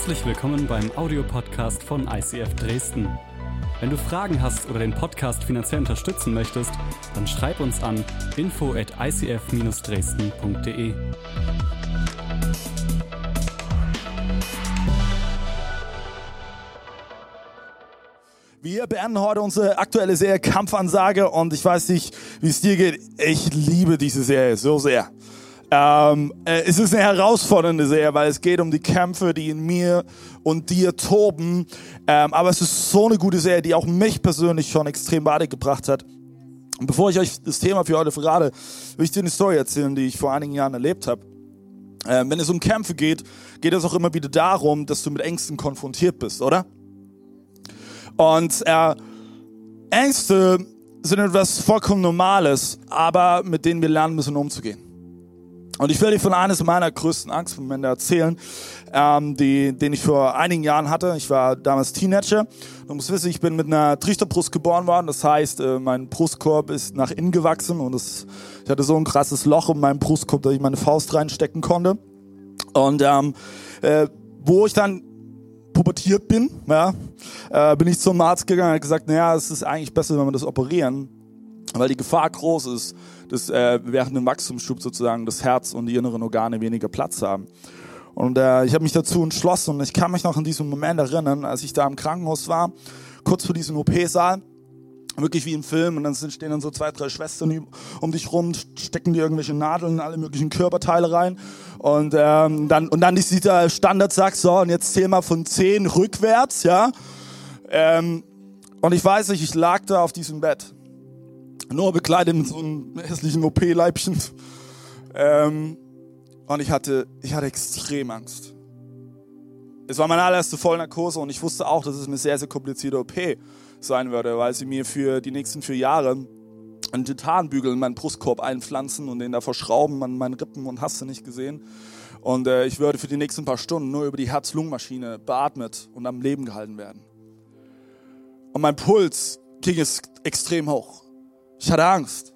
Herzlich willkommen beim Audiopodcast von ICF Dresden. Wenn du Fragen hast oder den Podcast finanziell unterstützen möchtest, dann schreib uns an info at icf-dresden.de. Wir beenden heute unsere aktuelle Serie Kampfansage und ich weiß nicht, wie es dir geht. Ich liebe diese Serie so sehr. Ähm, äh, es ist eine herausfordernde Serie, weil es geht um die Kämpfe, die in mir und dir toben. Ähm, aber es ist so eine gute Serie, die auch mich persönlich schon extrem weitergebracht hat. Und bevor ich euch das Thema für heute verrate, will ich dir eine Story erzählen, die ich vor einigen Jahren erlebt habe. Ähm, wenn es um Kämpfe geht, geht es auch immer wieder darum, dass du mit Ängsten konfrontiert bist, oder? Und äh, Ängste sind etwas vollkommen Normales, aber mit denen wir lernen müssen umzugehen. Und ich will dir von eines meiner größten Angstmomente erzählen, ähm, die, den ich vor einigen Jahren hatte. Ich war damals Teenager. Du musst wissen, ich bin mit einer Trichterbrust geboren worden. Das heißt, äh, mein Brustkorb ist nach innen gewachsen und es, ich hatte so ein krasses Loch in meinem Brustkorb, dass ich meine Faust reinstecken konnte. Und ähm, äh, wo ich dann pubertiert bin, ja, äh, bin ich zum Arzt gegangen und gesagt, naja, es ist eigentlich besser, wenn wir das operieren, weil die Gefahr groß ist, dass äh, während dem Wachstumsschub sozusagen das Herz und die inneren Organe weniger Platz haben. Und äh, ich habe mich dazu entschlossen und ich kann mich noch an diesen Moment erinnern, als ich da im Krankenhaus war, kurz vor diesem OP-Saal wirklich wie im Film und dann stehen dann so zwei, drei Schwestern um dich rum, stecken dir irgendwelche Nadeln in alle möglichen Körperteile rein und ähm, dann und dann dieser Standardsatz so und jetzt zähl mal von zehn rückwärts, ja. Ähm, und ich weiß nicht, ich lag da auf diesem Bett, nur bekleidet mit so einem hässlichen OP-Leibchen ähm, und ich hatte ich hatte extrem Angst. Es war meine allererste Vollnarkose und ich wusste auch, dass es eine sehr sehr komplizierte OP sein würde, weil sie mir für die nächsten vier Jahre einen Titanbügel in meinen Brustkorb einpflanzen und den da verschrauben an meinen Rippen und hast du nicht gesehen. Und äh, ich würde für die nächsten paar Stunden nur über die Herz-Lungen-Maschine beatmet und am Leben gehalten werden. Und mein Puls ging es extrem hoch. Ich hatte Angst.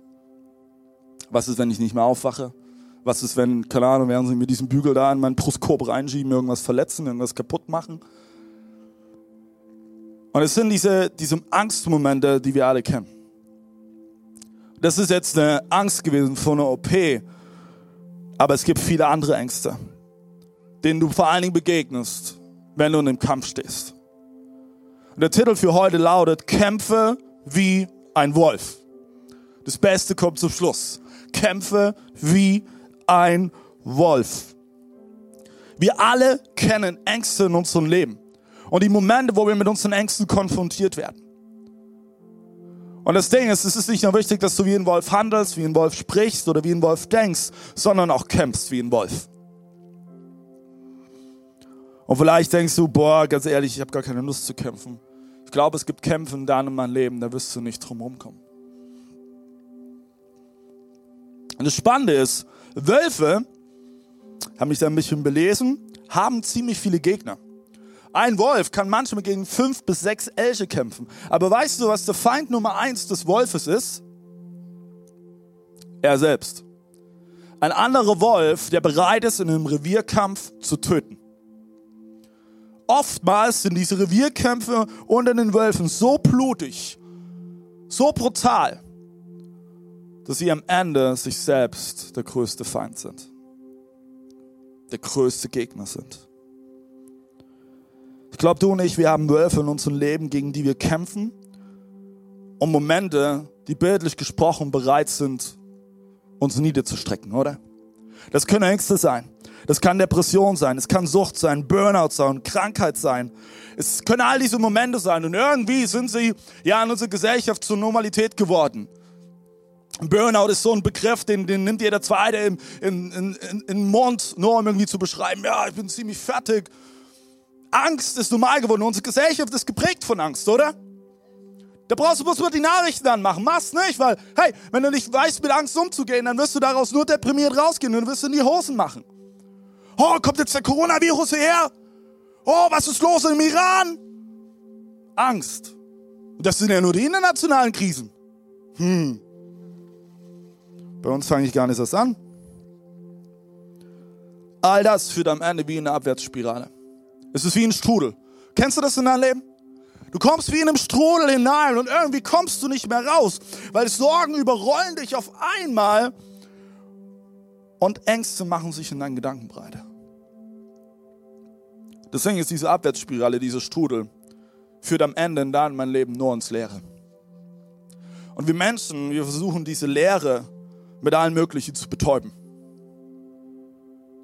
Was ist, wenn ich nicht mehr aufwache? Was ist, wenn, keine Ahnung, werden sie mir diesen Bügel da in meinen Brustkorb reinschieben, irgendwas verletzen, irgendwas kaputt machen? Und es sind diese, diese Angstmomente, die wir alle kennen. Das ist jetzt eine Angst gewesen vor einer OP, aber es gibt viele andere Ängste, denen du vor allen Dingen begegnest, wenn du in dem Kampf stehst. Und der Titel für heute lautet Kämpfe wie ein Wolf. Das Beste kommt zum Schluss. Kämpfe wie ein Wolf. Wir alle kennen Ängste in unserem Leben und die Momente, wo wir mit unseren Ängsten konfrontiert werden. Und das Ding ist, es ist nicht nur wichtig, dass du wie ein Wolf handelst, wie ein Wolf sprichst oder wie ein Wolf denkst, sondern auch kämpfst wie ein Wolf. Und vielleicht denkst du, boah, ganz ehrlich, ich habe gar keine Lust zu kämpfen. Ich glaube, es gibt Kämpfe in deinem Leben, da wirst du nicht drum rumkommen. Und das Spannende ist, Wölfe, haben mich da ein bisschen belesen, haben ziemlich viele Gegner. Ein Wolf kann manchmal gegen fünf bis sechs Elche kämpfen. Aber weißt du, was der Feind Nummer eins des Wolfes ist? Er selbst. Ein anderer Wolf, der bereit ist, in einem Revierkampf zu töten. Oftmals sind diese Revierkämpfe unter den Wölfen so blutig, so brutal, dass sie am Ende sich selbst der größte Feind sind, der größte Gegner sind. Ich glaube, du und ich, wir haben Wölfe in unserem Leben, gegen die wir kämpfen. Und Momente, die bildlich gesprochen bereit sind, uns niederzustrecken, oder? Das können Ängste sein. Das kann Depression sein. Es kann Sucht sein, Burnout sein, Krankheit sein. Es können all diese Momente sein. Und irgendwie sind sie ja in unserer Gesellschaft zur Normalität geworden. Burnout ist so ein Begriff, den, den nimmt jeder Zweite im, in, in, in, in Mund, nur um irgendwie zu beschreiben, ja, ich bin ziemlich fertig, Angst ist normal geworden. Unsere Gesellschaft ist geprägt von Angst, oder? Da brauchst du bloß mal die Nachrichten anmachen. Mach's nicht, weil, hey, wenn du nicht weißt, mit Angst umzugehen, dann wirst du daraus nur deprimiert rausgehen und wirst du in die Hosen machen. Oh, kommt jetzt der Coronavirus hierher? Oh, was ist los im Iran? Angst. Und das sind ja nur die internationalen Krisen. Hm. Bei uns fange ich gar nicht erst an. All das führt am Ende wie eine Abwärtsspirale. Es ist wie ein Strudel. Kennst du das in deinem Leben? Du kommst wie in einem Strudel hinein und irgendwie kommst du nicht mehr raus, weil Sorgen überrollen dich auf einmal und Ängste machen sich in deinen Gedanken breit. Deswegen ist diese Abwärtsspirale, diese Strudel, führt am Ende in deinem Leben nur ins Leere. Und wir Menschen, wir versuchen diese Leere mit allen Möglichen zu betäuben.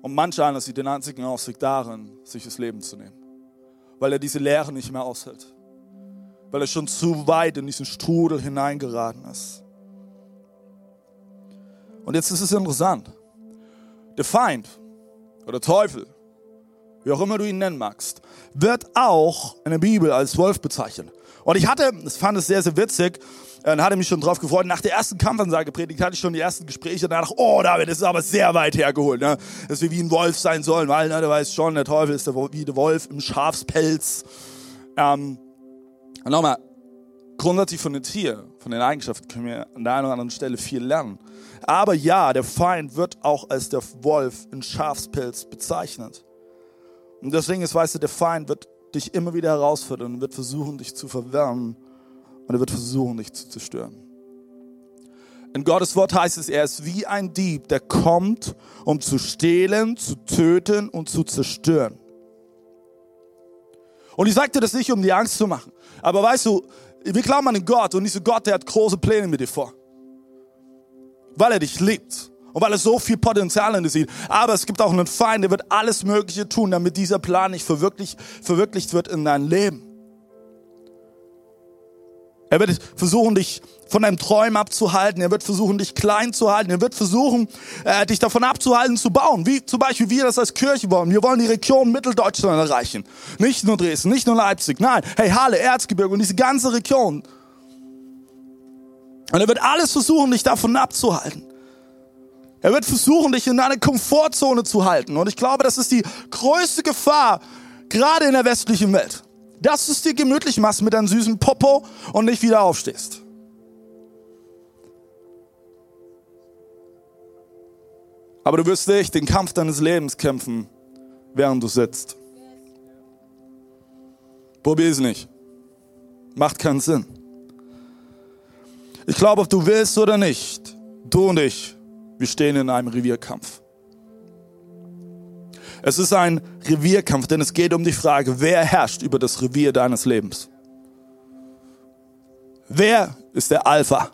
Und manch einer sieht den einzigen Ausweg darin, sich das Leben zu nehmen. Weil er diese Leere nicht mehr aushält. Weil er schon zu weit in diesen Strudel hineingeraten ist. Und jetzt ist es interessant. Der Feind oder Teufel, wie auch immer du ihn nennen magst, wird auch in der Bibel als Wolf bezeichnet. Und ich hatte, das fand es sehr, sehr witzig, dann hatte mich schon drauf gefreut. Nach der ersten Kampfansage predigt hatte ich schon die ersten Gespräche. Dachte, oh David, das ist aber sehr weit hergeholt, ne? dass wir wie ein Wolf sein sollen, weil ne, du weißt schon, der Teufel ist der, wie der Wolf im Schafspelz. Ähm, nochmal, grundsätzlich von den Tier, von den Eigenschaften können wir an der einen oder anderen Stelle viel lernen. Aber ja, der Feind wird auch als der Wolf in Schafspelz bezeichnet. Und deswegen ist, weißt du, der Feind wird dich immer wieder herausfordern und wird versuchen, dich zu verwirren und er wird versuchen, dich zu zerstören. In Gottes Wort heißt es, er ist wie ein Dieb, der kommt, um zu stehlen, zu töten und zu zerstören. Und ich sagte das nicht, um dir Angst zu machen. Aber weißt du, wir glauben an den Gott und dieser Gott, der hat große Pläne mit dir vor. Weil er dich liebt und weil er so viel Potenzial in dir sieht. Aber es gibt auch einen Feind, der wird alles Mögliche tun, damit dieser Plan nicht verwirklicht, verwirklicht wird in deinem Leben. Er wird versuchen, dich von deinem Träumen abzuhalten. Er wird versuchen, dich klein zu halten. Er wird versuchen, äh, dich davon abzuhalten, zu bauen. Wie zum Beispiel wir das als Kirche wollen. Wir wollen die Region Mitteldeutschland erreichen. Nicht nur Dresden, nicht nur Leipzig. Nein, hey, Halle, Erzgebirge und diese ganze Region. Und er wird alles versuchen, dich davon abzuhalten. Er wird versuchen, dich in deine Komfortzone zu halten. Und ich glaube, das ist die größte Gefahr, gerade in der westlichen Welt. Dass du es dir gemütlich machst mit deinem süßen Popo und nicht wieder aufstehst. Aber du wirst nicht den Kampf deines Lebens kämpfen, während du sitzt. Probier es nicht. Macht keinen Sinn. Ich glaube, ob du willst oder nicht, du und ich wir stehen in einem Revierkampf. Es ist ein Revierkampf, denn es geht um die Frage, wer herrscht über das Revier deines Lebens? Wer ist der Alpha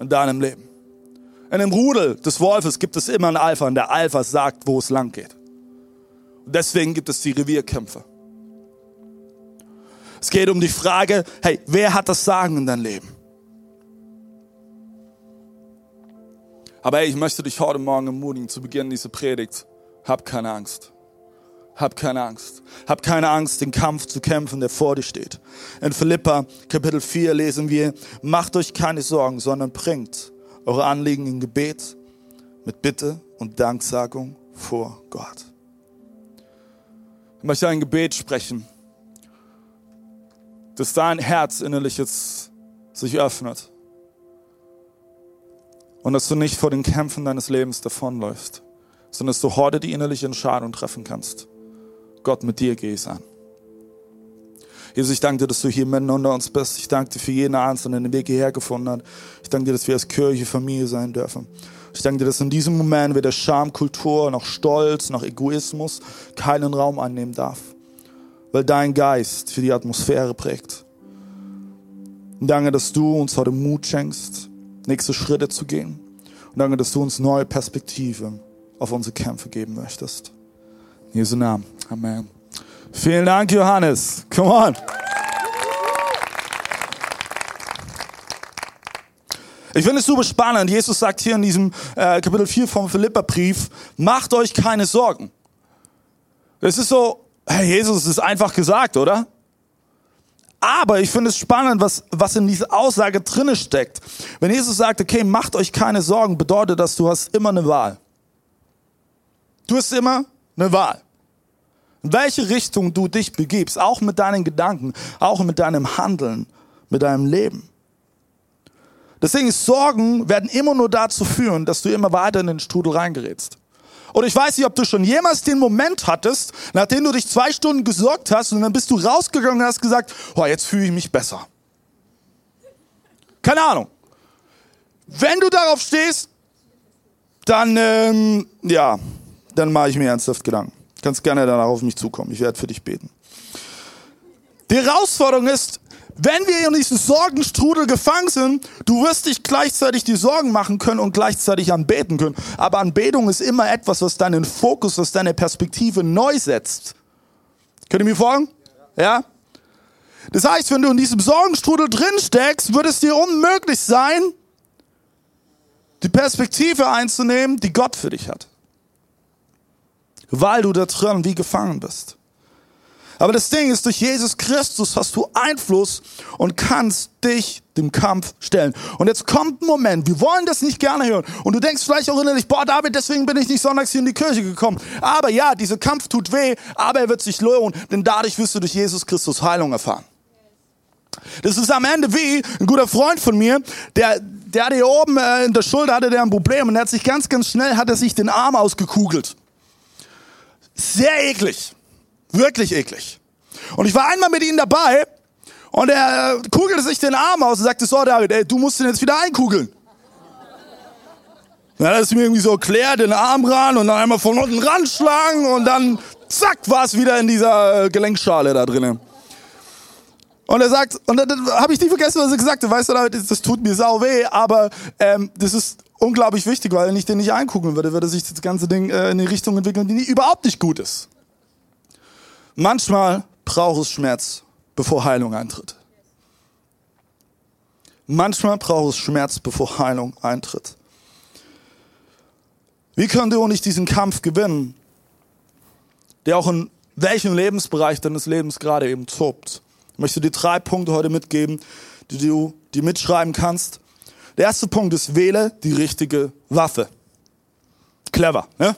in deinem Leben? In dem Rudel des Wolfes gibt es immer einen Alpha und der Alpha sagt, wo es lang geht. Und deswegen gibt es die Revierkämpfe. Es geht um die Frage, hey, wer hat das Sagen in deinem Leben? Aber hey, ich möchte dich heute Morgen ermutigen, zu Beginn dieser Predigt. Hab keine Angst. Hab keine Angst. Hab keine Angst, den Kampf zu kämpfen, der vor dir steht. In Philippa Kapitel 4 lesen wir, macht euch keine Sorgen, sondern bringt eure Anliegen in Gebet mit Bitte und Danksagung vor Gott. Ich möchte ein Gebet sprechen, dass dein Herz innerlich jetzt sich öffnet und dass du nicht vor den Kämpfen deines Lebens davonläufst, sondern dass du heute die innerliche Entscheidung treffen kannst. Gott, mit dir gehe ich an. Jesus, ich danke dir, dass du hier mitten unter uns bist. Ich danke dir für jeden Einzelnen, der den Weg hierher gefunden hat. Ich danke dir, dass wir als Kirche Familie sein dürfen. Ich danke dir, dass in diesem Moment weder Schamkultur noch Stolz noch Egoismus keinen Raum einnehmen darf, weil dein Geist für die Atmosphäre prägt. Und danke, dass du uns heute Mut schenkst, nächste Schritte zu gehen. Und danke, dass du uns neue Perspektive auf unsere Kämpfe geben möchtest. In Jesu Namen. Amen. Vielen Dank, Johannes. Come on. Ich finde es super spannend. Jesus sagt hier in diesem äh, Kapitel 4 vom Philipperbrief, macht euch keine Sorgen. Es ist so, hey, Jesus, es ist einfach gesagt, oder? Aber ich finde es spannend, was, was in dieser Aussage drinne steckt. Wenn Jesus sagt, okay, macht euch keine Sorgen, bedeutet das, du hast immer eine Wahl. Du hast immer eine Wahl. In welche Richtung du dich begibst, auch mit deinen Gedanken, auch mit deinem Handeln, mit deinem Leben. Deswegen ist Sorgen werden immer nur dazu führen, dass du immer weiter in den Strudel reingerätst. Oder ich weiß nicht, ob du schon jemals den Moment hattest, nachdem du dich zwei Stunden gesorgt hast und dann bist du rausgegangen und hast gesagt, oh, jetzt fühle ich mich besser. Keine Ahnung. Wenn du darauf stehst, dann, ähm, ja, dann mache ich mir ernsthaft Gedanken. Du kannst gerne danach auf mich zukommen. Ich werde für dich beten. Die Herausforderung ist, wenn wir in diesem Sorgenstrudel gefangen sind, du wirst dich gleichzeitig die Sorgen machen können und gleichzeitig anbeten können. Aber Anbetung ist immer etwas, was deinen Fokus, was deine Perspektive neu setzt. Könnt ihr mir folgen? Ja? Das heißt, wenn du in diesem Sorgenstrudel drin steckst, wird es dir unmöglich sein, die Perspektive einzunehmen, die Gott für dich hat. Weil du da drin wie gefangen bist. Aber das Ding ist, durch Jesus Christus hast du Einfluss und kannst dich dem Kampf stellen. Und jetzt kommt ein Moment, wir wollen das nicht gerne hören. Und du denkst vielleicht auch innerlich, boah, David, deswegen bin ich nicht sonntags hier in die Kirche gekommen. Aber ja, dieser Kampf tut weh, aber er wird sich lohnen, denn dadurch wirst du durch Jesus Christus Heilung erfahren. Das ist am Ende wie ein guter Freund von mir, der, der hier oben äh, in der Schulter hatte der ein Problem und er hat sich ganz, ganz schnell hat er sich den Arm ausgekugelt. Sehr eklig. Wirklich eklig. Und ich war einmal mit ihm dabei und er äh, kugelte sich den Arm aus und sagte, so David, ey, du musst den jetzt wieder einkugeln. Dann hat es mir irgendwie so erklärt, den Arm ran und dann einmal von unten ranschlagen und dann zack war es wieder in dieser äh, Gelenkschale da drinnen. Und er sagt, und dann, dann habe ich nie vergessen, was er gesagt hat. Weißt du, das tut mir sau weh, aber ähm, das ist unglaublich wichtig, weil wenn ich den nicht einkugeln würde, würde sich das ganze Ding äh, in die Richtung entwickeln, die überhaupt nicht gut ist. Manchmal braucht es Schmerz, bevor Heilung eintritt. Manchmal braucht es Schmerz, bevor Heilung eintritt. Wie können du und diesen Kampf gewinnen, der auch in welchem Lebensbereich deines Lebens gerade eben tobt? Ich möchte dir drei Punkte heute mitgeben, die du dir mitschreiben kannst. Der erste Punkt ist, wähle die richtige Waffe. Clever, ne?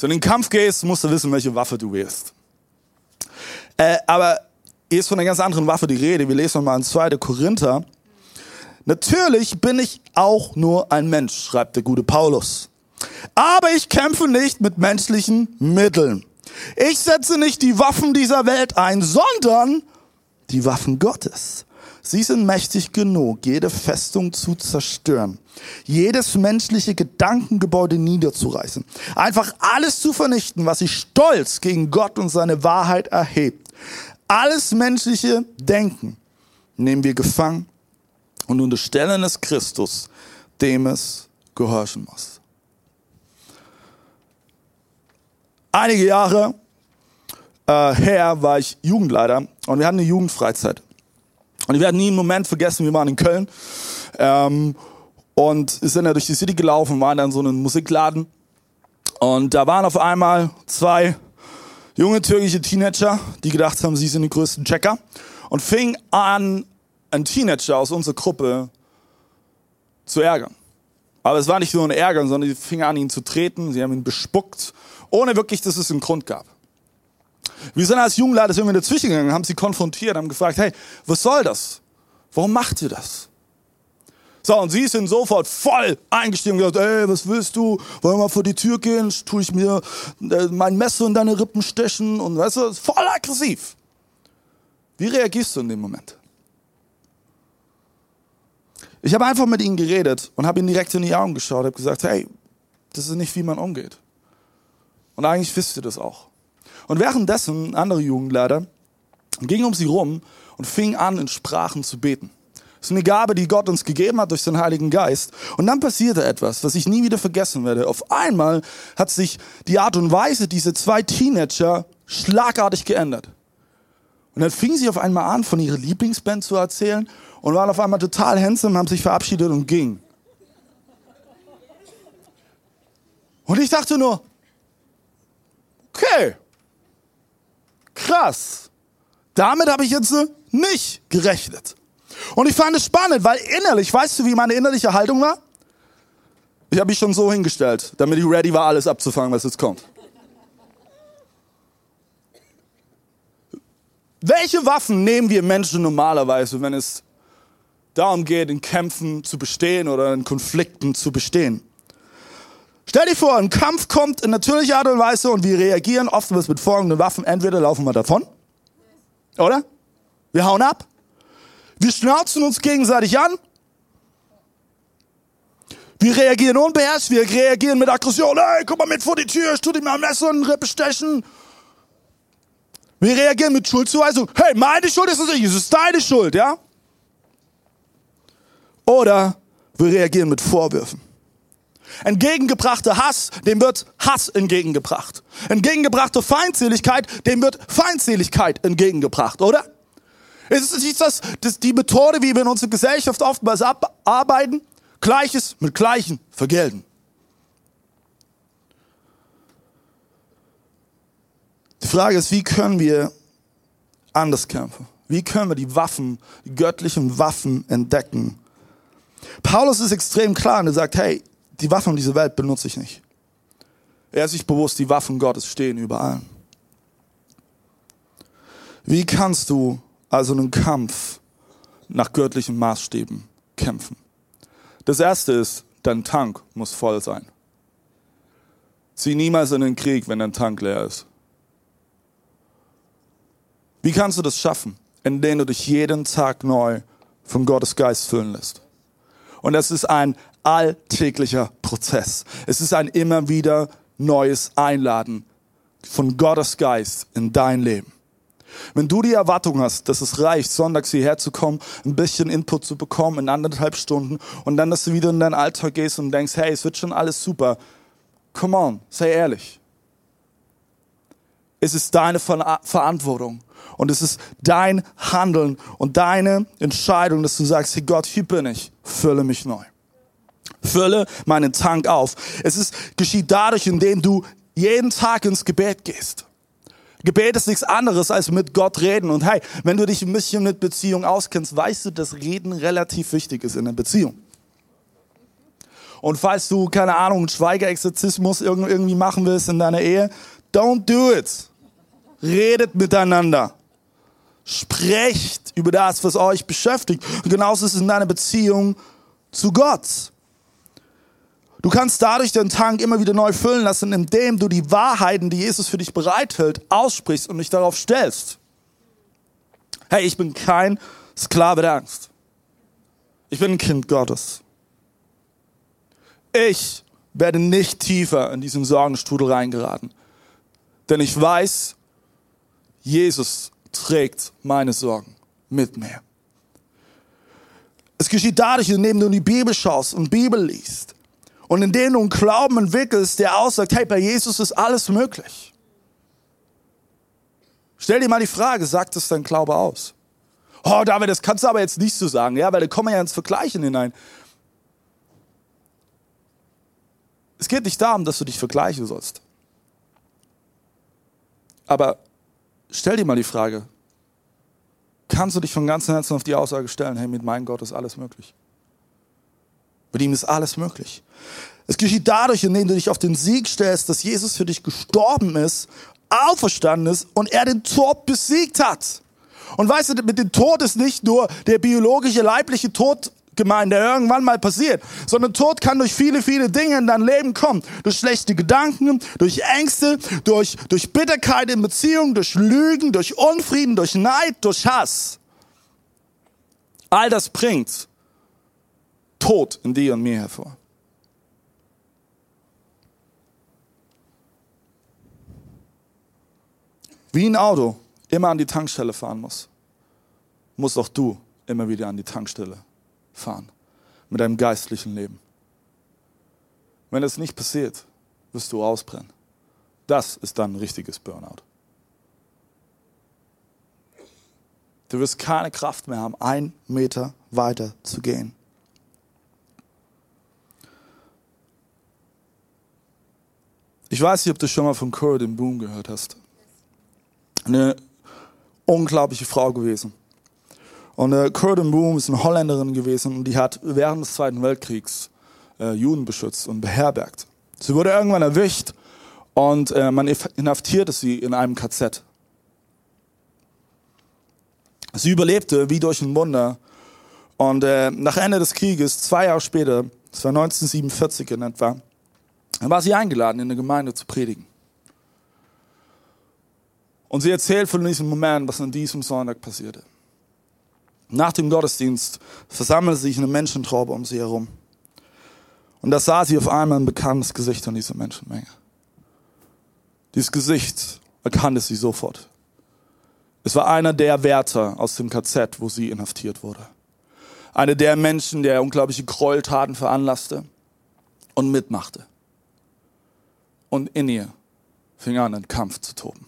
Wenn du in den Kampf gehst, musst du wissen, welche Waffe du wählst. Äh, aber hier ist von einer ganz anderen Waffe die Rede. Wir lesen nochmal in 2. Korinther. Natürlich bin ich auch nur ein Mensch, schreibt der gute Paulus. Aber ich kämpfe nicht mit menschlichen Mitteln. Ich setze nicht die Waffen dieser Welt ein, sondern die Waffen Gottes. Sie sind mächtig genug, jede Festung zu zerstören, jedes menschliche Gedankengebäude niederzureißen, einfach alles zu vernichten, was sich stolz gegen Gott und seine Wahrheit erhebt. Alles menschliche Denken nehmen wir gefangen und unterstellen es Christus, dem es gehorchen muss. Einige Jahre äh, her war ich Jugendleiter und wir hatten eine Jugendfreizeit. Und ich werde nie einen Moment vergessen, wir waren in Köln ähm, und sind da durch die City gelaufen, waren dann so einen Musikladen. Und da waren auf einmal zwei junge türkische Teenager, die gedacht haben, sie sind die größten Checker. Und fingen an, einen Teenager aus unserer Gruppe zu ärgern. Aber es war nicht nur ein Ärgern, sondern sie fingen an, ihn zu treten, sie haben ihn bespuckt, ohne wirklich, dass es einen Grund gab. Wir sind als Jugendleiter irgendwie dazwischen gegangen, haben sie konfrontiert, haben gefragt, hey, was soll das? Warum macht ihr das? So, und sie sind sofort voll eingestiegen und gesagt, ey, was willst du? Wollen wir mal vor die Tür gehen? Tue ich mir äh, mein Messer in deine Rippen stechen? Und weißt du, voll aggressiv. Wie reagierst du in dem Moment? Ich habe einfach mit ihnen geredet und habe ihnen direkt in die Augen geschaut, habe gesagt, hey, das ist nicht, wie man umgeht. Und eigentlich wisst ihr das auch. Und währenddessen, andere Jugendleiter, gingen um sie rum und fingen an, in Sprachen zu beten. Das ist eine Gabe, die Gott uns gegeben hat durch den Heiligen Geist. Und dann passierte etwas, was ich nie wieder vergessen werde. Auf einmal hat sich die Art und Weise dieser zwei Teenager schlagartig geändert. Und dann fingen sie auf einmal an, von ihrer Lieblingsband zu erzählen und waren auf einmal total handsome, haben sich verabschiedet und gingen. Und ich dachte nur, okay, krass. Damit habe ich jetzt nicht gerechnet. Und ich fand es spannend, weil innerlich, weißt du, wie meine innerliche Haltung war? Ich habe mich schon so hingestellt, damit ich ready war, alles abzufangen, was jetzt kommt. Welche Waffen nehmen wir Menschen normalerweise, wenn es darum geht, in Kämpfen zu bestehen oder in Konflikten zu bestehen? Stell dir vor, ein Kampf kommt in natürlicher Art und Weise und wir reagieren oftmals mit folgenden Waffen. Entweder laufen wir davon, oder? Wir hauen ab. Wir schnauzen uns gegenseitig an. Wir reagieren unbeherrscht, wir reagieren mit Aggression. Hey, guck mal mit vor die Tür, ich tu dir mal ein Messer und Rippe stechen. Wir reagieren mit Schuldzuweisung. Hey, meine Schuld ist es nicht, es ist deine Schuld, ja? Oder wir reagieren mit Vorwürfen. Entgegengebrachter Hass, dem wird Hass entgegengebracht. Entgegengebrachte Feindseligkeit, dem wird Feindseligkeit entgegengebracht, oder? Ist es nicht das, das die Methode, wie wir in unserer Gesellschaft oftmals arbeiten? Gleiches mit Gleichen vergelten. Die Frage ist, wie können wir anders kämpfen? Wie können wir die Waffen, die göttlichen Waffen entdecken? Paulus ist extrem klar und er sagt, hey, die Waffen dieser Welt benutze ich nicht. Er ist sich bewusst, die Waffen Gottes stehen überall. Wie kannst du also einen Kampf nach göttlichen Maßstäben kämpfen? Das erste ist, dein Tank muss voll sein. Zieh niemals in den Krieg, wenn dein Tank leer ist. Wie kannst du das schaffen? Indem du dich jeden Tag neu von Gottes Geist füllen lässt. Und das ist ein alltäglicher Prozess. Es ist ein immer wieder neues Einladen von Gottes Geist in dein Leben. Wenn du die Erwartung hast, dass es reicht, sonntags hierher zu kommen, ein bisschen Input zu bekommen in anderthalb Stunden und dann, dass du wieder in deinen Alltag gehst und denkst, hey, es wird schon alles super. Come on, sei ehrlich. Es ist deine Ver Verantwortung und es ist dein Handeln und deine Entscheidung, dass du sagst, hey Gott, hier bin ich, fülle mich neu. Fülle meinen Tank auf. Es ist, geschieht dadurch, indem du jeden Tag ins Gebet gehst. Gebet ist nichts anderes als mit Gott reden. Und hey, wenn du dich ein bisschen mit Beziehung auskennst, weißt du, dass Reden relativ wichtig ist in der Beziehung. Und falls du, keine Ahnung, einen Schweigeexorzismus irgendwie machen willst in deiner Ehe, don't do it. Redet miteinander. Sprecht über das, was euch beschäftigt. Und genauso ist es in deiner Beziehung zu Gott. Du kannst dadurch den Tank immer wieder neu füllen lassen, indem du die Wahrheiten, die Jesus für dich bereithält, aussprichst und dich darauf stellst. Hey, ich bin kein Sklave der Angst. Ich bin ein Kind Gottes. Ich werde nicht tiefer in diesen Sorgenstrudel reingeraten. Denn ich weiß, Jesus trägt meine Sorgen mit mir. Es geschieht dadurch, indem du in die Bibel schaust und Bibel liest und in denen du einen Glauben entwickelst, der aussagt, hey, bei Jesus ist alles möglich. Stell dir mal die Frage, sagt es dein Glaube aus? Oh, David, das kannst du aber jetzt nicht so sagen, ja, weil da kommen wir ja ins Vergleichen hinein. Es geht nicht darum, dass du dich vergleichen sollst. Aber stell dir mal die Frage, kannst du dich von ganzem Herzen auf die Aussage stellen, hey, mit meinem Gott ist alles möglich? Mit ihm ist alles möglich. Es geschieht dadurch, indem du dich auf den Sieg stellst, dass Jesus für dich gestorben ist, auferstanden ist und er den Tod besiegt hat. Und weißt du, mit dem Tod ist nicht nur der biologische, leibliche Tod gemeint, der irgendwann mal passiert, sondern Tod kann durch viele, viele Dinge in dein Leben kommen. Durch schlechte Gedanken, durch Ängste, durch, durch Bitterkeit in Beziehungen, durch Lügen, durch Unfrieden, durch Neid, durch Hass. All das bringt Tod in dir und mir hervor. Wie ein Auto immer an die Tankstelle fahren muss, musst auch du immer wieder an die Tankstelle fahren mit deinem geistlichen Leben. Wenn das nicht passiert, wirst du ausbrennen. Das ist dann ein richtiges Burnout. Du wirst keine Kraft mehr haben, einen Meter weiter zu gehen. Ich weiß nicht, ob du schon mal von Corridon Boom gehört hast. Eine unglaubliche Frau gewesen. Und äh, Corridon Boom ist eine Holländerin gewesen und die hat während des Zweiten Weltkriegs äh, Juden beschützt und beherbergt. Sie wurde irgendwann erwischt und äh, man inhaftierte sie in einem KZ. Sie überlebte wie durch ein Wunder. Und äh, nach Ende des Krieges, zwei Jahre später, das war 1947 in etwa, Dann war sie eingeladen, in der Gemeinde zu predigen. Und sie erzählt von diesem Moment, was an diesem Sonntag passierte. Nach dem Gottesdienst versammelte sich eine Menschentraube um sie herum. Und da sah sie auf einmal ein bekanntes Gesicht an dieser Menschenmenge. Dieses Gesicht erkannte sie sofort. Es war einer der Wärter aus dem KZ, wo sie inhaftiert wurde. Einer der Menschen, der unglaubliche Gräueltaten veranlasste und mitmachte. Und in ihr fing an, ein Kampf zu toben.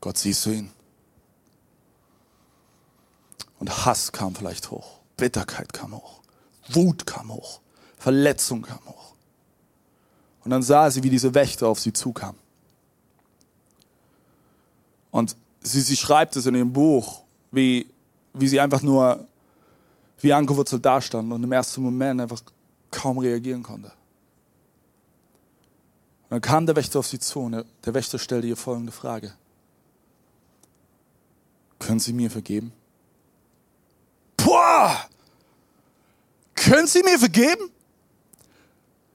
Gott siehst du ihn. Und Hass kam vielleicht hoch, Bitterkeit kam hoch, Wut kam hoch, Verletzung kam hoch. Und dann sah sie, wie diese Wächter auf sie zukamen. Und sie, sie schreibt es in ihrem Buch, wie, wie sie einfach nur wie angewurzelt dastand und im ersten Moment einfach kaum reagieren konnte. Und dann kam der Wächter auf sie zu und der, Wächter stellte ihr folgende Frage. Können Sie mir vergeben? Boah! Können Sie mir vergeben?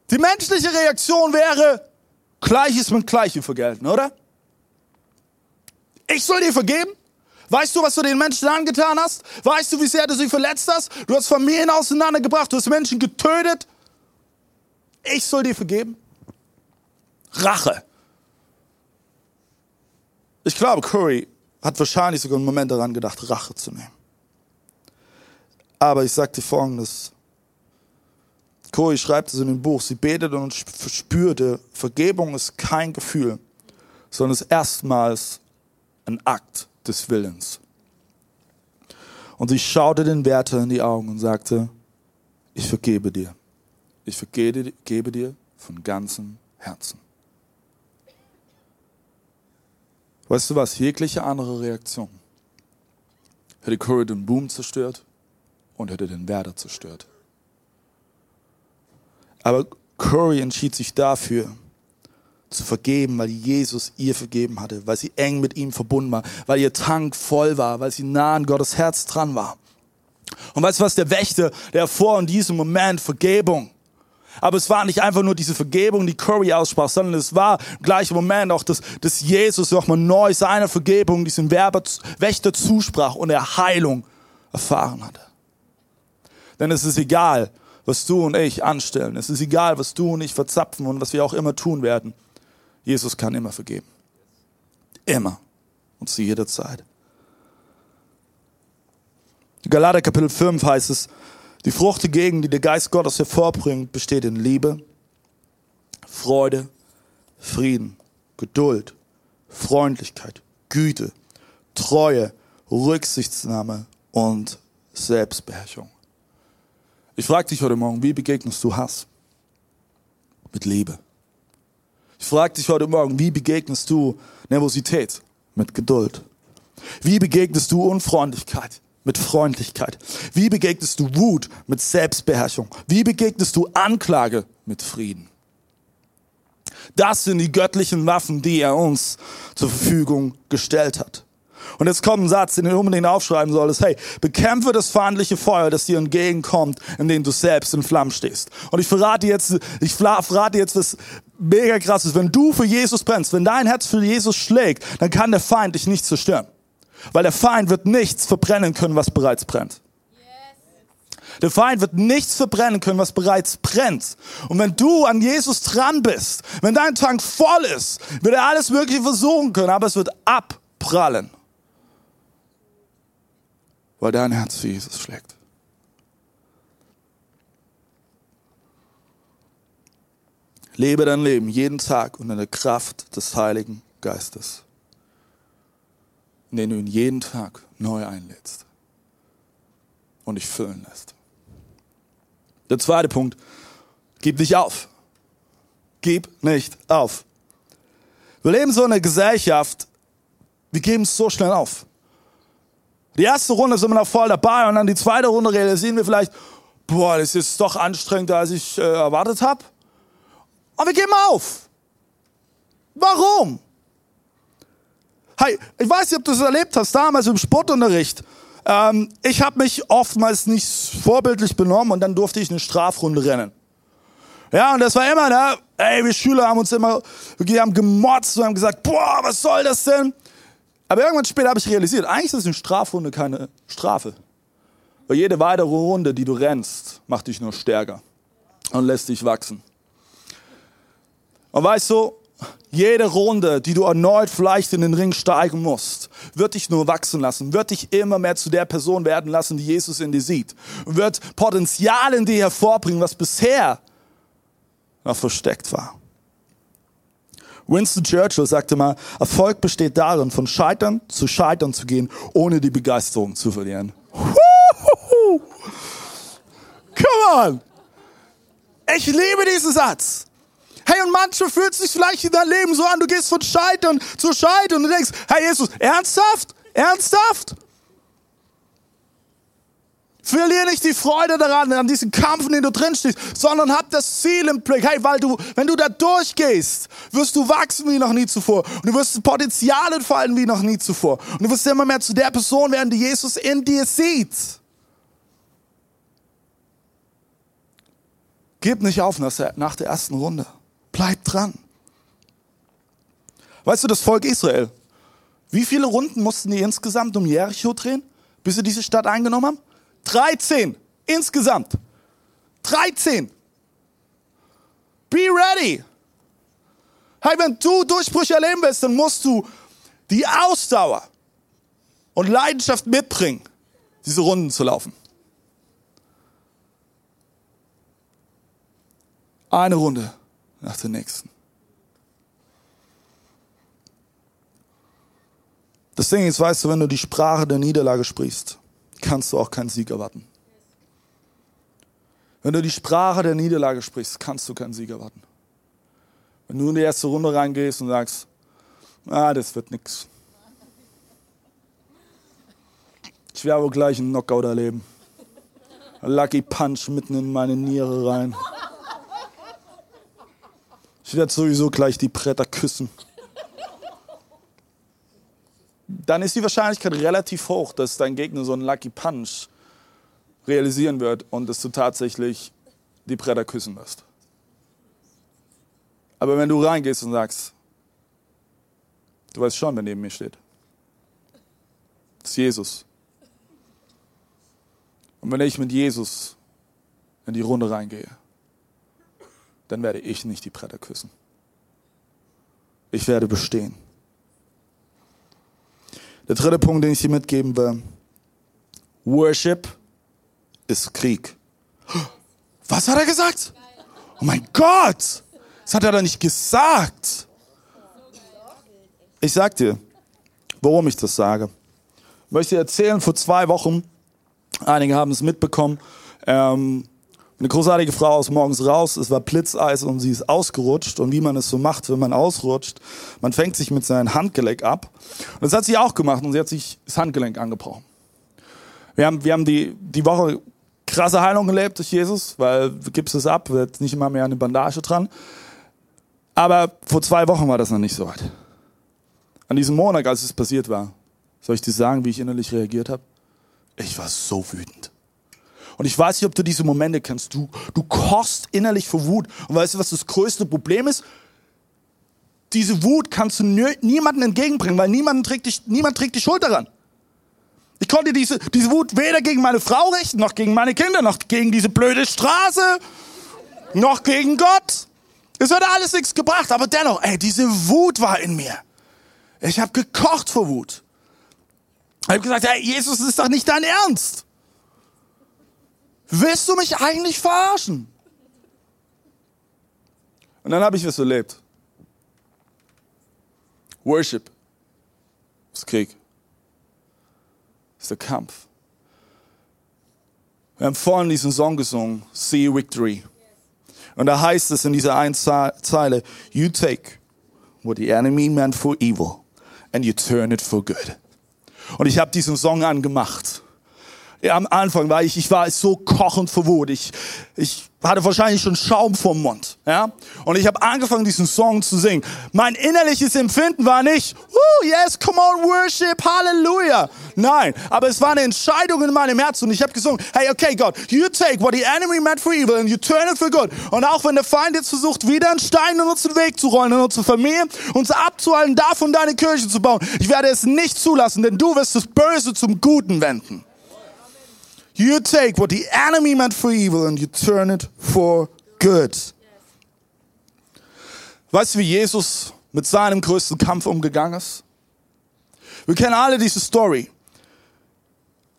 Die menschliche Reaktion wäre, Gleiches mit Gleichem vergelten, oder? Ich soll dir vergeben? Weißt du, was du den Menschen angetan hast? Weißt du, wie sehr du sie verletzt hast? Du hast Familien auseinandergebracht, du hast Menschen getötet. Ich soll dir vergeben? Rache. Ich glaube, Curry hat wahrscheinlich sogar einen Moment daran gedacht, Rache zu nehmen. Aber ich sage dir folgendes. Corey schreibt es in dem Buch, sie betete und spürte, Vergebung ist kein Gefühl, sondern ist erstmals ein Akt des Willens. Und sie schaute den Wärter in die Augen und sagte, ich vergebe dir. Ich vergebe dir von ganzem Herzen. Weißt du was? Jegliche andere Reaktion hätte Curry den Boom zerstört und hätte den Werder zerstört. Aber Curry entschied sich dafür, zu vergeben, weil Jesus ihr vergeben hatte, weil sie eng mit ihm verbunden war, weil ihr Tank voll war, weil sie nah an Gottes Herz dran war. Und weißt du was, der Wächter, der vor in diesem Moment Vergebung aber es war nicht einfach nur diese Vergebung, die Curry aussprach, sondern es war im gleichen Moment auch, dass, dass Jesus nochmal neu seine Vergebung diesem Werber, Wächter zusprach und er Heilung erfahren hatte. Denn es ist egal, was du und ich anstellen. Es ist egal, was du und ich verzapfen und was wir auch immer tun werden. Jesus kann immer vergeben. Immer. Und zu jeder Zeit. Galater Kapitel 5 heißt es, die Frucht dagegen, die der Geist Gottes hervorbringt, besteht in Liebe, Freude, Frieden, Geduld, Freundlichkeit, Güte, Treue, Rücksichtsnahme und Selbstbeherrschung. Ich frage dich heute Morgen, wie begegnest du Hass? Mit Liebe. Ich frage dich heute Morgen, wie begegnest du Nervosität? Mit Geduld. Wie begegnest du Unfreundlichkeit? mit Freundlichkeit? Wie begegnest du Wut mit Selbstbeherrschung? Wie begegnest du Anklage mit Frieden? Das sind die göttlichen Waffen, die er uns zur Verfügung gestellt hat. Und jetzt kommt ein Satz, den du unbedingt aufschreiben solltest. Hey, bekämpfe das feindliche Feuer, das dir entgegenkommt, in dem du selbst in Flammen stehst. Und ich verrate jetzt, ich verrate jetzt was mega krasses. Wenn du für Jesus brennst, wenn dein Herz für Jesus schlägt, dann kann der Feind dich nicht zerstören. Weil der Feind wird nichts verbrennen können, was bereits brennt. Der Feind wird nichts verbrennen können, was bereits brennt. Und wenn du an Jesus dran bist, wenn dein Tank voll ist, wird er alles Mögliche versuchen können, aber es wird abprallen. Weil dein Herz für Jesus schlägt. Lebe dein Leben jeden Tag unter der Kraft des Heiligen Geistes in den du ihn jeden Tag neu einlädst und dich füllen lässt. Der zweite Punkt, gib nicht auf. Gib nicht auf. Wir leben so in einer Gesellschaft, wir geben es so schnell auf. Die erste Runde sind wir noch voll dabei und dann die zweite Runde realisieren wir vielleicht, boah, das ist doch anstrengender, als ich äh, erwartet habe. Aber wir geben auf. Warum? Hey, ich weiß nicht, ob du es erlebt hast, damals im Sportunterricht. ähm, ich habe mich oftmals nicht vorbildlich benommen und dann durfte ich eine Strafrunde rennen. Ja, und das war immer, ne? Ey, wir Schüler haben uns immer, wir haben gemotzt und haben gesagt, boah, was soll das denn? Aber irgendwann später habe ich realisiert, eigentlich ist eine Strafrunde keine Strafe. Weil jede weitere Runde, die du rennst, macht dich nur stärker und lässt dich wachsen. Und weißt du, jede Runde, die du erneut vielleicht in den Ring steigen musst, wird dich nur wachsen lassen, wird dich immer mehr zu der Person werden lassen, die Jesus in dir sieht. Und wird Potenzial in dir hervorbringen, was bisher noch versteckt war. Winston Churchill sagte mal, Erfolg besteht darin, von Scheitern zu Scheitern zu gehen, ohne die Begeisterung zu verlieren. Come on! Ich liebe diesen Satz. Hey, und manchmal fühlt sich vielleicht in deinem Leben so an, du gehst von Scheitern zu Scheitern und du denkst, hey Jesus, ernsthaft? Ernsthaft? Verlier nicht die Freude daran, an diesem Kampf, in dem du drin stehst, sondern hab das Ziel im Blick. Hey, weil du, wenn du da durchgehst, wirst du wachsen wie noch nie zuvor. Und du wirst Potenzial entfalten wie noch nie zuvor. Und du wirst immer mehr zu der Person werden, die Jesus in dir sieht. Gib nicht auf nach der ersten Runde. Bleib dran. Weißt du, das Volk Israel, wie viele Runden mussten die insgesamt um Jericho drehen, bis sie diese Stadt eingenommen haben? 13 insgesamt. 13. Be ready. Hey, wenn du Durchbrüche erleben willst, dann musst du die Ausdauer und Leidenschaft mitbringen, diese Runden zu laufen. Eine Runde nach der nächsten. Das Ding ist, weißt du, wenn du die Sprache der Niederlage sprichst, kannst du auch keinen Sieg erwarten. Wenn du die Sprache der Niederlage sprichst, kannst du keinen Sieg erwarten. Wenn du in die erste Runde reingehst und sagst, ah, das wird nix. Ich werde wohl gleich einen Knockout erleben. Lucky Punch mitten in meine Niere rein. Ich werde sowieso gleich die Bretter küssen dann ist die Wahrscheinlichkeit relativ hoch, dass dein Gegner so einen Lucky Punch realisieren wird und dass du tatsächlich die Bretter küssen wirst. Aber wenn du reingehst und sagst, du weißt schon, wer neben mir steht. Das ist Jesus. Und wenn ich mit Jesus in die Runde reingehe, dann werde ich nicht die Bretter küssen. Ich werde bestehen. Der dritte Punkt, den ich dir mitgeben will. Worship ist Krieg. Was hat er gesagt? Oh mein Gott! Das hat er doch nicht gesagt. Ich sag dir, warum ich das sage. Ich möchte dir erzählen, vor zwei Wochen, einige haben es mitbekommen, ähm, eine großartige Frau ist morgens raus, es war Blitzeis und sie ist ausgerutscht. Und wie man es so macht, wenn man ausrutscht, man fängt sich mit seinem Handgelenk ab. Und das hat sie auch gemacht und sie hat sich das Handgelenk angebrochen. Wir haben, wir haben die, die Woche krasse Heilung gelebt durch Jesus, weil du gibst es ab, wird nicht immer mehr eine Bandage dran. Aber vor zwei Wochen war das noch nicht so weit. An diesem Monat, als es passiert war, soll ich dir sagen, wie ich innerlich reagiert habe? Ich war so wütend. Und ich weiß nicht, ob du diese Momente kennst. Du, du kochst innerlich vor Wut. Und weißt du, was das größte Problem ist? Diese Wut kannst du niemandem entgegenbringen, weil niemand trägt, dich, niemand trägt die Schuld daran. Ich konnte diese, diese Wut weder gegen meine Frau richten, noch gegen meine Kinder, noch gegen diese blöde Straße, noch gegen Gott. Es hat alles nichts gebracht, aber dennoch, ey, diese Wut war in mir. Ich habe gekocht vor Wut. Ich habe gesagt, hey, Jesus, ist doch nicht dein Ernst. Willst du mich eigentlich verarschen? Und dann habe ich was erlebt. Worship ist Krieg. Ist der Kampf. Wir haben vorhin diesen Song gesungen, See Victory. Und da heißt es in dieser einen Zeile, You take what the enemy meant for evil and you turn it for good. Und ich habe diesen Song angemacht am Anfang war ich, ich war so kochend vor Wut. Ich, ich hatte wahrscheinlich schon Schaum vom Mund. Ja? Und ich habe angefangen, diesen Song zu singen. Mein innerliches Empfinden war nicht, Woo, yes, come on, worship, Halleluja. Nein, aber es war eine Entscheidung in meinem Herzen. Und ich habe gesungen, hey, okay, Gott, you take what the enemy meant for evil and you turn it for good. Und auch wenn der Feind jetzt versucht, wieder einen Stein in unseren Weg zu rollen, in unsere Familie, uns abzuhalten, davon deine Kirche zu bauen, ich werde es nicht zulassen, denn du wirst das Böse zum Guten wenden. You take what the enemy meant for evil and you turn it for good. Weißt du, wie Jesus mit seinem größten Kampf umgegangen ist? Wir kennen alle diese Story.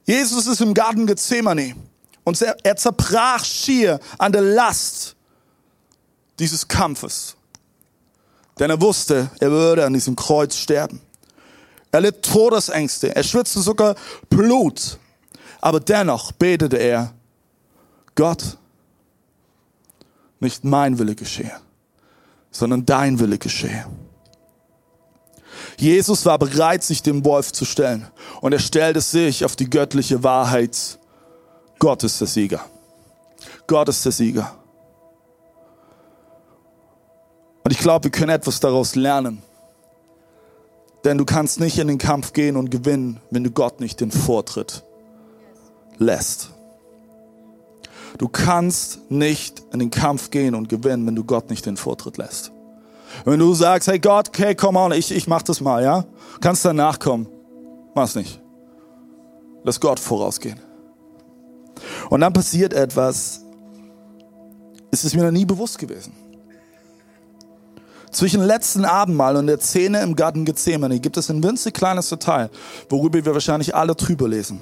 Jesus ist im Garten Gethsemane und er, er zerbrach schier an der Last dieses Kampfes. Denn er wusste, er würde an diesem Kreuz sterben. Er litt Todesängste, er schwitzte sogar Blut. Aber dennoch betete er, Gott, nicht mein Wille geschehe, sondern dein Wille geschehe. Jesus war bereit, sich dem Wolf zu stellen. Und er stellte sich auf die göttliche Wahrheit. Gott ist der Sieger. Gott ist der Sieger. Und ich glaube, wir können etwas daraus lernen. Denn du kannst nicht in den Kampf gehen und gewinnen, wenn du Gott nicht den Vortritt lässt. Du kannst nicht in den Kampf gehen und gewinnen, wenn du Gott nicht den Vortritt lässt. Wenn du sagst, hey Gott, okay, komm on, ich, ich mach das mal, ja? Kannst danach kommen. Mach's nicht. Lass Gott vorausgehen. Und dann passiert etwas, es ist mir noch nie bewusst gewesen. Zwischen letzten Abendmahl und der Szene im Garten Gethsemane gibt es ein winzig kleines Detail, worüber wir wahrscheinlich alle drüber lesen.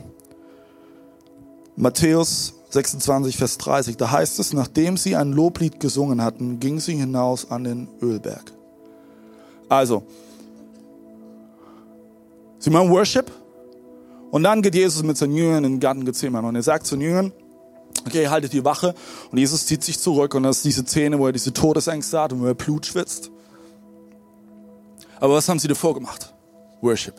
Matthäus 26, Vers 30, da heißt es, nachdem sie ein Loblied gesungen hatten, ging sie hinaus an den Ölberg. Also, sie machen Worship und dann geht Jesus mit seinen Jüngern in den Garten Gethsemane und er sagt zu den Jüngern, okay, haltet die Wache und Jesus zieht sich zurück und das ist diese Szene, wo er diese Todesängste hat und wo er Blut schwitzt. Aber was haben sie davor gemacht? Worship.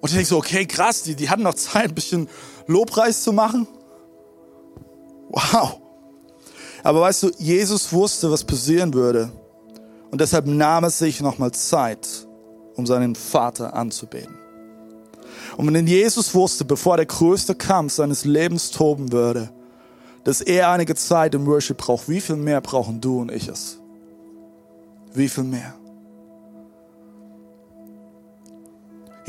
Und ich denke so, okay, krass, die, die hatten noch Zeit, ein bisschen Lobpreis zu machen. Wow. Aber weißt du, Jesus wusste, was passieren würde. Und deshalb nahm es sich nochmal Zeit, um seinen Vater anzubeten. Und wenn Jesus wusste, bevor der größte Kampf seines Lebens toben würde, dass er einige Zeit im Worship braucht, wie viel mehr brauchen du und ich es? Wie viel mehr?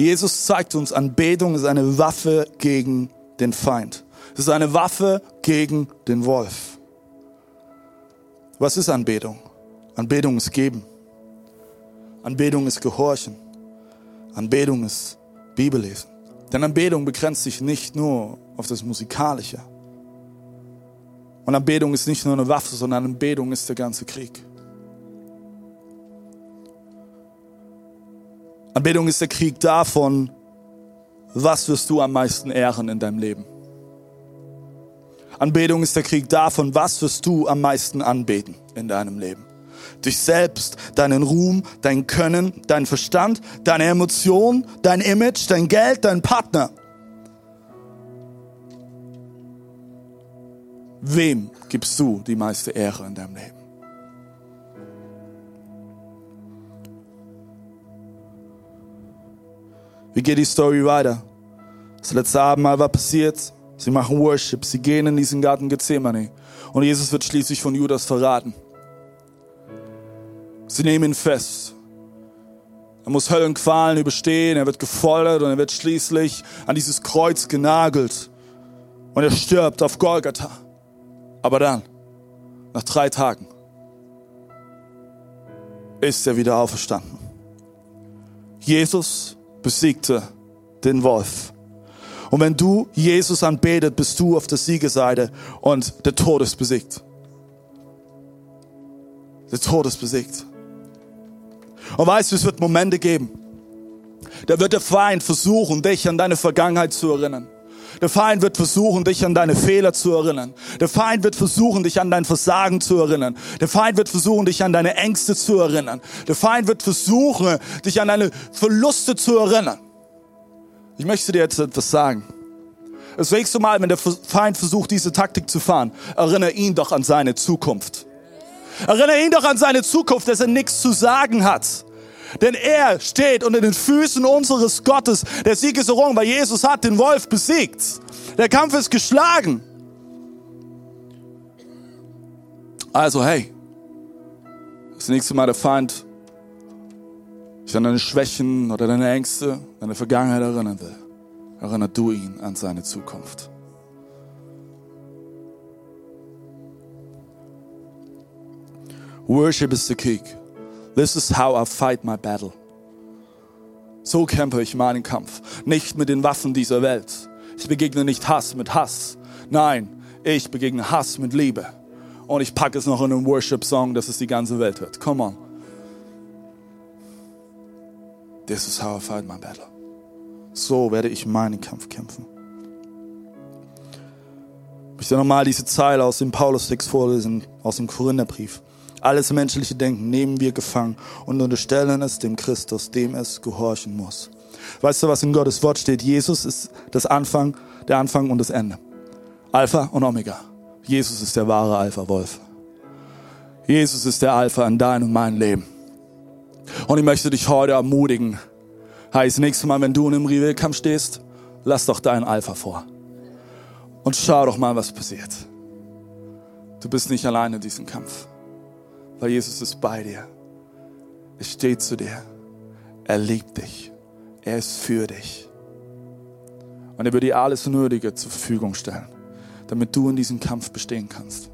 Jesus zeigt uns, Anbetung ist eine Waffe gegen den Feind. Es ist eine Waffe gegen den Wolf. Was ist Anbetung? Anbetung ist geben. Anbetung ist gehorchen. Anbetung ist Bibellesen. Denn Anbetung begrenzt sich nicht nur auf das Musikalische. Und Anbetung ist nicht nur eine Waffe, sondern Anbetung ist der ganze Krieg. Anbetung ist der Krieg davon, was wirst du am meisten ehren in deinem Leben. Anbetung ist der Krieg davon, was wirst du am meisten anbeten in deinem Leben. Dich selbst, deinen Ruhm, dein Können, dein Verstand, deine Emotionen, dein Image, dein Geld, dein Partner. Wem gibst du die meiste Ehre in deinem Leben? Wie geht die Story weiter? Das letzte Abendmahl war passiert. Sie machen Worship. Sie gehen in diesen Garten Gethsemane. Und Jesus wird schließlich von Judas verraten. Sie nehmen ihn fest. Er muss Höllenqualen überstehen. Er wird gefoltert und er wird schließlich an dieses Kreuz genagelt. Und er stirbt auf Golgatha. Aber dann, nach drei Tagen, ist er wieder auferstanden. Jesus besiegte den Wolf. Und wenn du Jesus anbetet, bist du auf der Siegerseite und der Tod ist besiegt. Der Tod ist besiegt. Und weißt du, es wird Momente geben. Da wird der Feind versuchen, dich an deine Vergangenheit zu erinnern. Der Feind wird versuchen, dich an deine Fehler zu erinnern. Der Feind wird versuchen, dich an dein Versagen zu erinnern. Der Feind wird versuchen, dich an deine Ängste zu erinnern. Der Feind wird versuchen, dich an deine Verluste zu erinnern. Ich möchte dir jetzt etwas sagen. Das nächste Mal, wenn der Feind versucht, diese Taktik zu fahren, erinnere ihn doch an seine Zukunft. Erinnere ihn doch an seine Zukunft, dass er nichts zu sagen hat. Denn er steht unter den Füßen unseres Gottes. Der Sieg ist errungen, weil Jesus hat den Wolf besiegt. Der Kampf ist geschlagen. Also hey, das nächste Mal der Feind sich an deine Schwächen oder deine Ängste, deine Vergangenheit erinnern will, erinnert du ihn an seine Zukunft. Worship is the key. This is how I fight my battle. So kämpfe ich meinen Kampf. Nicht mit den Waffen dieser Welt. Ich begegne nicht Hass mit Hass. Nein, ich begegne Hass mit Liebe. Und ich packe es noch in einen Worship-Song, dass es die ganze Welt hört. Come on. This is how I fight my battle. So werde ich meinen Kampf kämpfen. Ich möchte nochmal diese Zeile aus dem Paulus-Text vorlesen, aus dem Korintherbrief. Alles menschliche Denken nehmen wir gefangen und unterstellen es dem Christus, dem es gehorchen muss. Weißt du, was in Gottes Wort steht? Jesus ist das Anfang, der Anfang und das Ende. Alpha und Omega. Jesus ist der wahre Alpha-Wolf. Jesus ist der Alpha in deinem und meinem Leben. Und ich möchte dich heute ermutigen. Heißt, nächstes Mal, wenn du in einem Reveal-Kampf stehst, lass doch deinen Alpha vor. Und schau doch mal, was passiert. Du bist nicht allein in diesem Kampf weil Jesus ist bei dir. Er steht zu dir. Er liebt dich. Er ist für dich. Und er wird dir alles Nötige zur Verfügung stellen, damit du in diesem Kampf bestehen kannst.